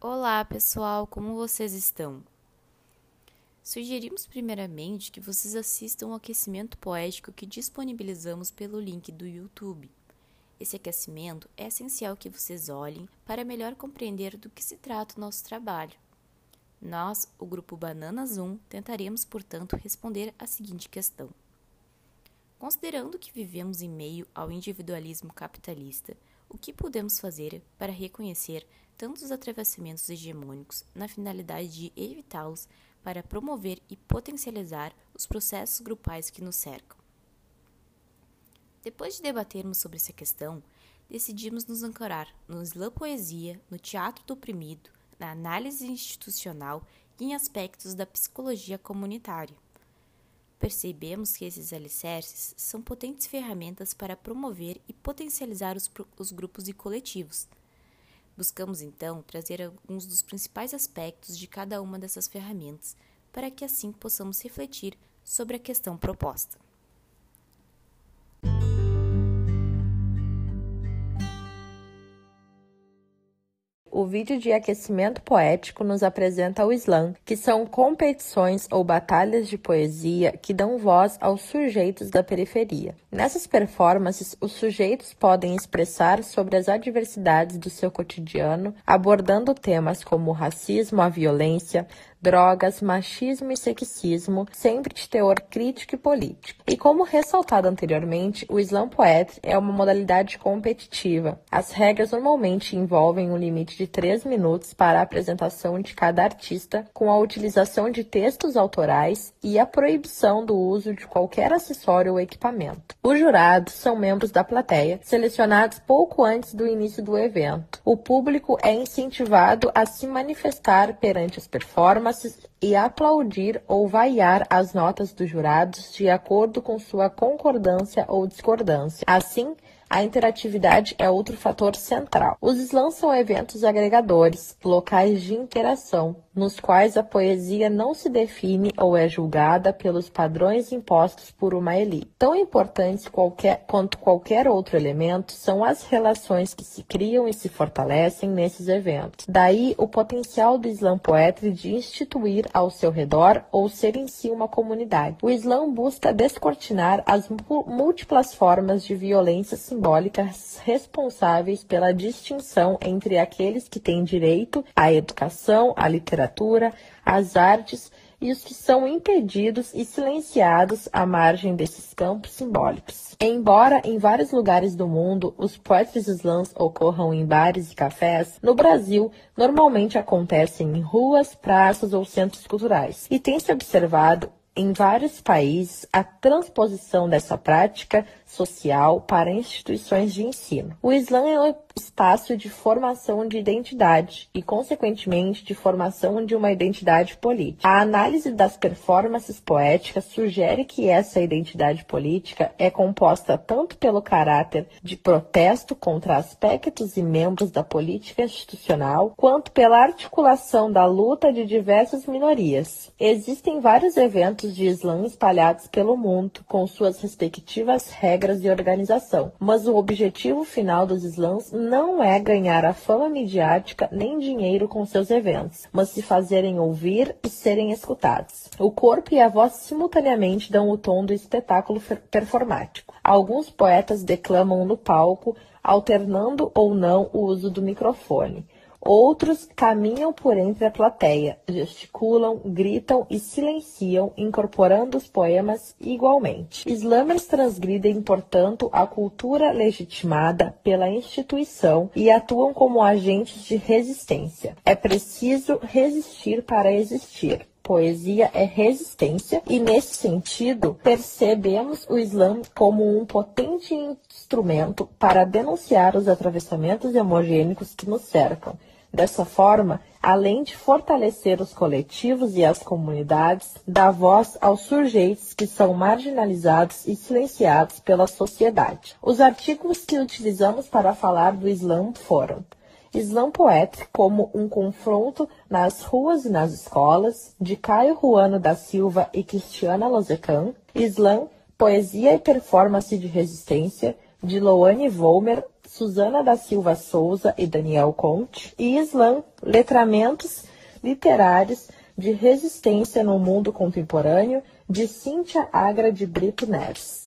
Olá, pessoal, como vocês estão? Sugerimos primeiramente que vocês assistam o aquecimento poético que disponibilizamos pelo link do YouTube. Esse aquecimento é essencial que vocês olhem para melhor compreender do que se trata o nosso trabalho. Nós, o grupo Banana Zoom, tentaremos, portanto, responder a seguinte questão. Considerando que vivemos em meio ao individualismo capitalista, o que podemos fazer para reconhecer tantos os atravessamentos hegemônicos na finalidade de evitá-los para promover e potencializar os processos grupais que nos cercam? Depois de debatermos sobre essa questão, decidimos nos ancorar no slam poesia, no teatro do oprimido, na análise institucional e em aspectos da psicologia comunitária percebemos que esses alicerces são potentes ferramentas para promover e potencializar os, os, grupos e coletivos. Buscamos então trazer alguns dos principais aspectos de cada uma dessas ferramentas, para que assim possamos refletir sobre a questão proposta. o vídeo de aquecimento poético nos apresenta o slam, que são competições ou batalhas de poesia que dão voz aos sujeitos da periferia. Nessas performances, os sujeitos podem expressar sobre as adversidades do seu cotidiano, abordando temas como racismo, a violência, drogas, machismo e sexismo, sempre de teor crítico e político. E como ressaltado anteriormente, o slam poetry é uma modalidade competitiva. As regras normalmente envolvem um limite de 3 minutos para a apresentação de cada artista, com a utilização de textos autorais e a proibição do uso de qualquer acessório ou equipamento. Os jurados são membros da plateia, selecionados pouco antes do início do evento. O público é incentivado a se manifestar perante as performances e aplaudir ou vaiar as notas dos jurados de acordo com sua concordância ou discordância. Assim, a interatividade é outro fator central. Os slams são eventos agregadores, locais de interação, nos quais a poesia não se define ou é julgada pelos padrões impostos por uma elite. Tão importantes qualquer, quanto qualquer outro elemento são as relações que se criam e se fortalecem nesses eventos. Daí o potencial do slam poetry de instituir ao seu redor ou ser em si uma comunidade. O slam busca descortinar as múltiplas formas de violência simbólicas responsáveis pela distinção entre aqueles que têm direito à educação, à literatura, às artes e os que são impedidos e silenciados à margem desses campos simbólicos. Embora em vários lugares do mundo os poetry slams ocorram em bares e cafés, no Brasil normalmente acontecem em ruas, praças ou centros culturais. E tem-se observado em vários países a transposição dessa prática social para instituições de ensino. O Islã é um espaço de formação de identidade e, consequentemente, de formação de uma identidade política. A análise das performances poéticas sugere que essa identidade política é composta tanto pelo caráter de protesto contra aspectos e membros da política institucional, quanto pela articulação da luta de diversas minorias. Existem vários eventos de Islã espalhados pelo mundo, com suas respectivas regras regras de organização, mas o objetivo final dos slams não é ganhar a fama midiática nem dinheiro com seus eventos, mas se fazerem ouvir e serem escutados. O corpo e a voz simultaneamente dão o tom do espetáculo performático. Alguns poetas declamam no palco, alternando ou não o uso do microfone. Outros caminham por entre a plateia, gesticulam, gritam e silenciam, incorporando os poemas igualmente. Slammers transgridem, portanto, a cultura legitimada pela instituição e atuam como agentes de resistência. É preciso resistir para existir poesia é resistência e, nesse sentido, percebemos o Islã como um potente instrumento para denunciar os atravessamentos hemogênicos que nos cercam Dessa forma, além de fortalecer os coletivos e as comunidades, dá voz aos sujeitos que são marginalizados e silenciados pela sociedade. Os artigos que utilizamos para falar do Islã foram Islã Poetry como um confronto nas ruas e nas escolas, de Caio Ruano da Silva e Cristiana Lozecan, Islã, Poesia e Performance de Resistência, de Loane Volmer, Suzana da Silva Souza e Daniel Conte, e Islam, Letramentos Literários de Resistência no Mundo Contemporâneo, de Cíntia Agra de Brito Neves.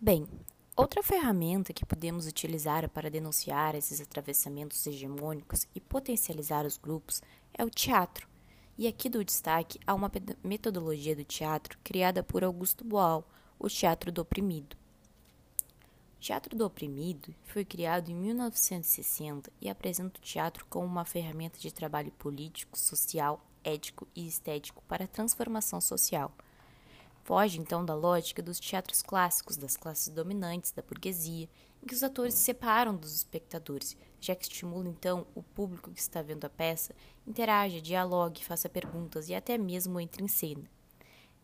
Bem, outra ferramenta que podemos utilizar para denunciar esses atravessamentos hegemônicos e potencializar os grupos é o teatro. E aqui do destaque a uma metodologia do teatro criada por Augusto Boal, o teatro do oprimido. O teatro do oprimido foi criado em 1960 e apresenta o teatro como uma ferramenta de trabalho político, social, ético e estético para a transformação social. Foge então da lógica dos teatros clássicos das classes dominantes da burguesia, em que os atores se separam dos espectadores, já que estimula então o público que está vendo a peça, interaja, dialogue, faça perguntas e até mesmo entre em cena.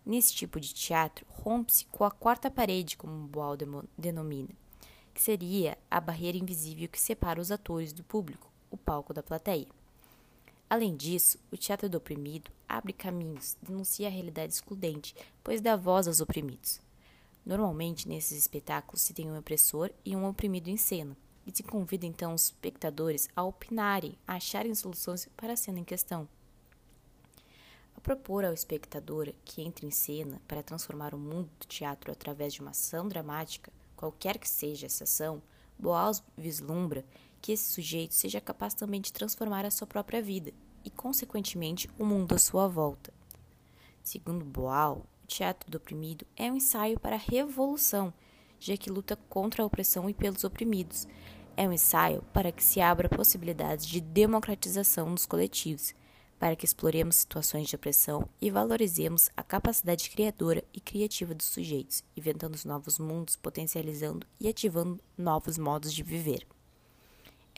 Nesse tipo de teatro, rompe-se com a quarta parede, como Boal denomina, que seria a barreira invisível que separa os atores do público, o palco da plateia. Além disso, o teatro do oprimido abre caminhos, denuncia a realidade excludente, pois dá voz aos oprimidos. Normalmente, nesses espetáculos se tem um opressor e um oprimido em cena, e se convida então os espectadores a opinarem, a acharem soluções para a cena em questão. A propor ao espectador que entre em cena para transformar o mundo do teatro através de uma ação dramática, qualquer que seja essa ação, Boas vislumbra que esse sujeito seja capaz também de transformar a sua própria vida e, consequentemente, o mundo à sua volta. Segundo Boal, o teatro do oprimido é um ensaio para a revolução, já que luta contra a opressão e pelos oprimidos, é um ensaio para que se abra possibilidades de democratização dos coletivos, para que exploremos situações de opressão e valorizemos a capacidade criadora e criativa dos sujeitos, inventando novos mundos, potencializando e ativando novos modos de viver.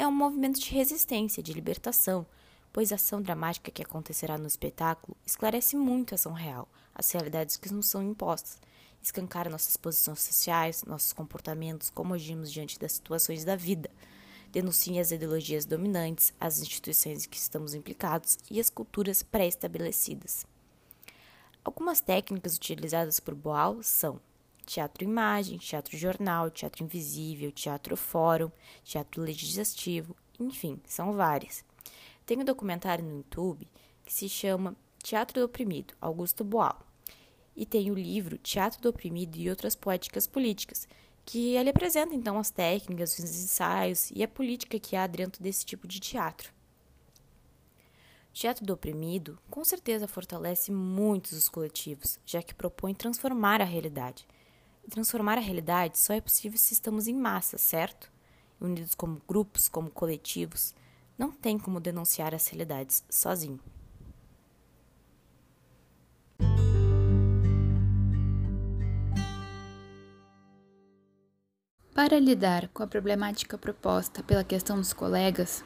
É um movimento de resistência, de libertação, pois a ação dramática que acontecerá no espetáculo esclarece muito a ação real, as realidades que nos são impostas, escancar nossas posições sociais, nossos comportamentos, como agimos diante das situações da vida. Denuncia as ideologias dominantes, as instituições em que estamos implicados e as culturas pré-estabelecidas. Algumas técnicas utilizadas por Boal são teatro-imagem, teatro-jornal, teatro invisível, teatro-fórum, teatro legislativo, enfim, são várias. Tem um documentário no YouTube que se chama Teatro do Oprimido, Augusto Boal e tem o livro Teatro do Oprimido e Outras Poéticas Políticas, que ele apresenta então as técnicas, os ensaios e a política que há dentro desse tipo de teatro. O teatro do oprimido com certeza fortalece muitos os coletivos, já que propõe transformar a realidade. Transformar a realidade só é possível se estamos em massa, certo? Unidos como grupos, como coletivos. Não tem como denunciar as realidades sozinho. Para lidar com a problemática proposta pela questão dos colegas,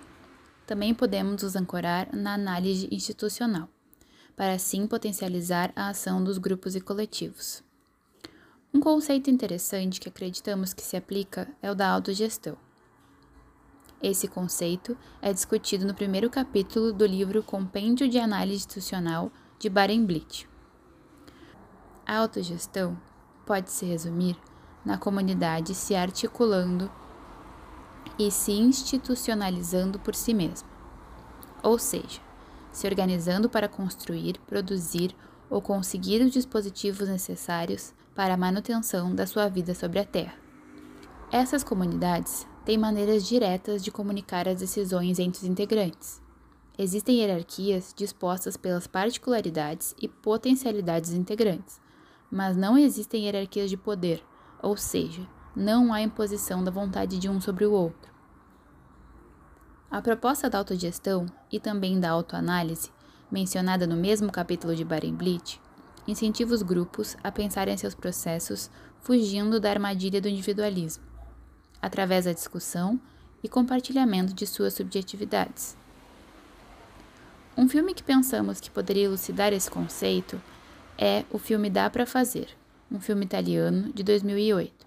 também podemos nos ancorar na análise institucional, para assim potencializar a ação dos grupos e coletivos. Um conceito interessante que acreditamos que se aplica é o da autogestão. Esse conceito é discutido no primeiro capítulo do livro Compêndio de Análise Institucional de Barenblit. A autogestão pode se resumir na comunidade se articulando e se institucionalizando por si mesma, ou seja, se organizando para construir, produzir ou conseguir os dispositivos necessários para a manutenção da sua vida sobre a Terra. Essas comunidades têm maneiras diretas de comunicar as decisões entre os integrantes. Existem hierarquias dispostas pelas particularidades e potencialidades dos integrantes, mas não existem hierarquias de poder ou seja, não há imposição da vontade de um sobre o outro. A proposta da autogestão e também da autoanálise, mencionada no mesmo capítulo de Barenblit, incentiva os grupos a pensarem seus processos fugindo da armadilha do individualismo, através da discussão e compartilhamento de suas subjetividades. Um filme que pensamos que poderia elucidar esse conceito é o filme Dá para Fazer, um filme italiano de 2008.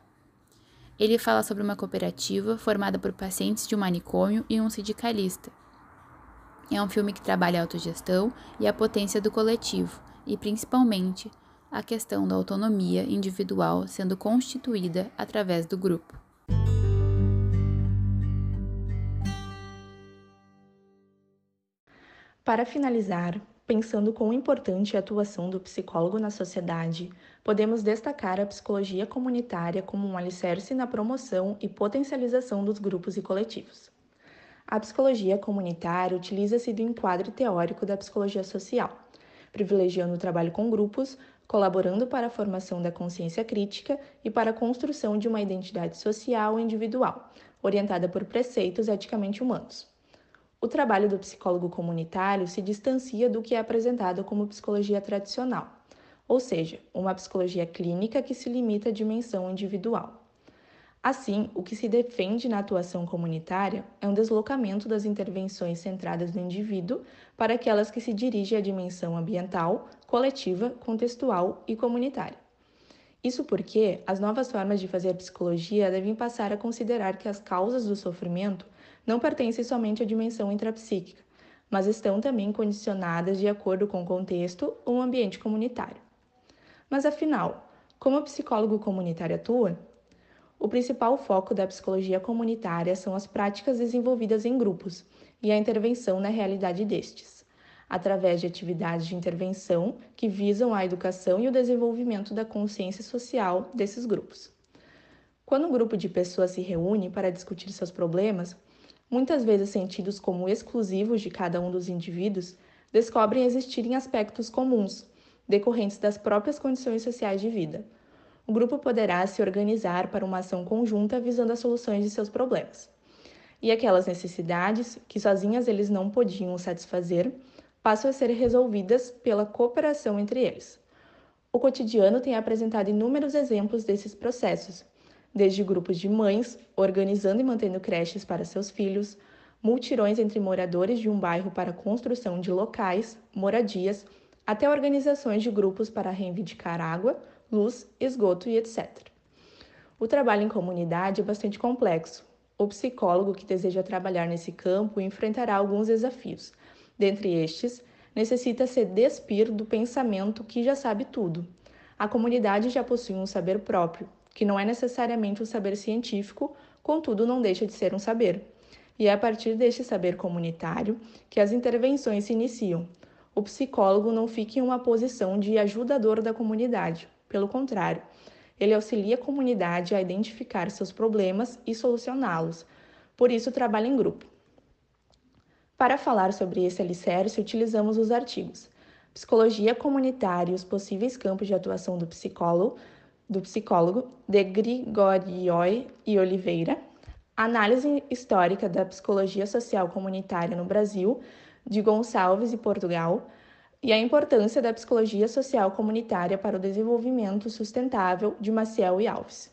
Ele fala sobre uma cooperativa formada por pacientes de um manicômio e um sindicalista. É um filme que trabalha a autogestão e a potência do coletivo, e principalmente a questão da autonomia individual sendo constituída através do grupo. Para finalizar, pensando quão importante é a atuação do psicólogo na sociedade, podemos destacar a psicologia comunitária como um alicerce na promoção e potencialização dos grupos e coletivos. A psicologia comunitária utiliza-se do enquadre teórico da psicologia social, privilegiando o trabalho com grupos, colaborando para a formação da consciência crítica e para a construção de uma identidade social e individual, orientada por preceitos eticamente humanos. O trabalho do psicólogo comunitário se distancia do que é apresentado como psicologia tradicional, ou seja, uma psicologia clínica que se limita à dimensão individual. Assim, o que se defende na atuação comunitária é um deslocamento das intervenções centradas no indivíduo para aquelas que se dirigem à dimensão ambiental, coletiva, contextual e comunitária. Isso porque as novas formas de fazer psicologia devem passar a considerar que as causas do sofrimento não pertencem somente à dimensão intrapsíquica, mas estão também condicionadas de acordo com o contexto ou ambiente comunitário. Mas afinal, como o psicólogo comunitário atua? O principal foco da psicologia comunitária são as práticas desenvolvidas em grupos e a intervenção na realidade destes, através de atividades de intervenção que visam a educação e o desenvolvimento da consciência social desses grupos. Quando um grupo de pessoas se reúne para discutir seus problemas, muitas vezes sentidos como exclusivos de cada um dos indivíduos, descobrem existirem aspectos comuns, decorrentes das próprias condições sociais de vida. O grupo poderá se organizar para uma ação conjunta visando as soluções de seus problemas. E aquelas necessidades que sozinhas eles não podiam satisfazer passam a ser resolvidas pela cooperação entre eles. O cotidiano tem apresentado inúmeros exemplos desses processos, desde grupos de mães organizando e mantendo creches para seus filhos, multirões entre moradores de um bairro para construção de locais, moradias, até organizações de grupos para reivindicar água, luz, esgoto e etc. O trabalho em comunidade é bastante complexo. O psicólogo que deseja trabalhar nesse campo enfrentará alguns desafios. Dentre estes, necessita se despir do pensamento que já sabe tudo. A comunidade já possui um saber próprio, que não é necessariamente um saber científico, contudo, não deixa de ser um saber. E é a partir deste saber comunitário que as intervenções se iniciam. O psicólogo não fica em uma posição de ajudador da comunidade, pelo contrário, ele auxilia a comunidade a identificar seus problemas e solucioná-los. Por isso, trabalha em grupo. Para falar sobre esse alicerce, utilizamos os artigos Psicologia Comunitária e os possíveis campos de atuação do psicólogo, do psicólogo de Grigorioi e Oliveira, Análise Histórica da Psicologia Social Comunitária no Brasil, de Gonçalves e Portugal, e a importância da psicologia social comunitária para o desenvolvimento sustentável de Maciel e Alves.